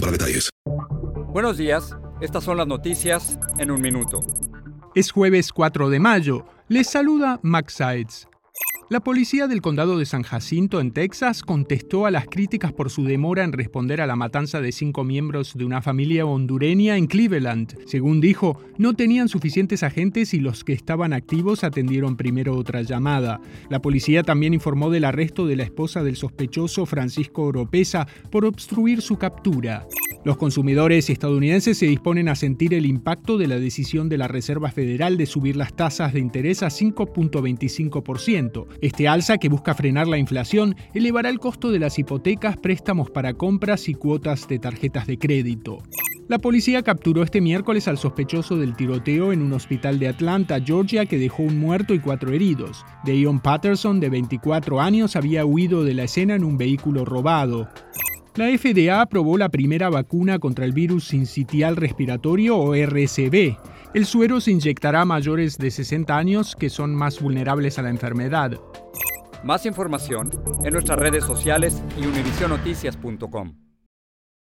para detalles. Buenos días, estas son las noticias en un minuto. Es jueves 4 de mayo. Les saluda Max Sides. La policía del condado de San Jacinto, en Texas, contestó a las críticas por su demora en responder a la matanza de cinco miembros de una familia hondureña en Cleveland. Según dijo, no tenían suficientes agentes y los que estaban activos atendieron primero otra llamada. La policía también informó del arresto de la esposa del sospechoso Francisco Oropesa por obstruir su captura. Los consumidores estadounidenses se disponen a sentir el impacto de la decisión de la Reserva Federal de subir las tasas de interés a 5.25%. Este alza, que busca frenar la inflación, elevará el costo de las hipotecas, préstamos para compras y cuotas de tarjetas de crédito. La policía capturó este miércoles al sospechoso del tiroteo en un hospital de Atlanta, Georgia, que dejó un muerto y cuatro heridos. Deion Patterson, de 24 años, había huido de la escena en un vehículo robado. La FDA aprobó la primera vacuna contra el virus sincitial respiratorio o RSV. El suero se inyectará a mayores de 60 años que son más vulnerables a la enfermedad. Más información en nuestras redes sociales y univisionoticias.com.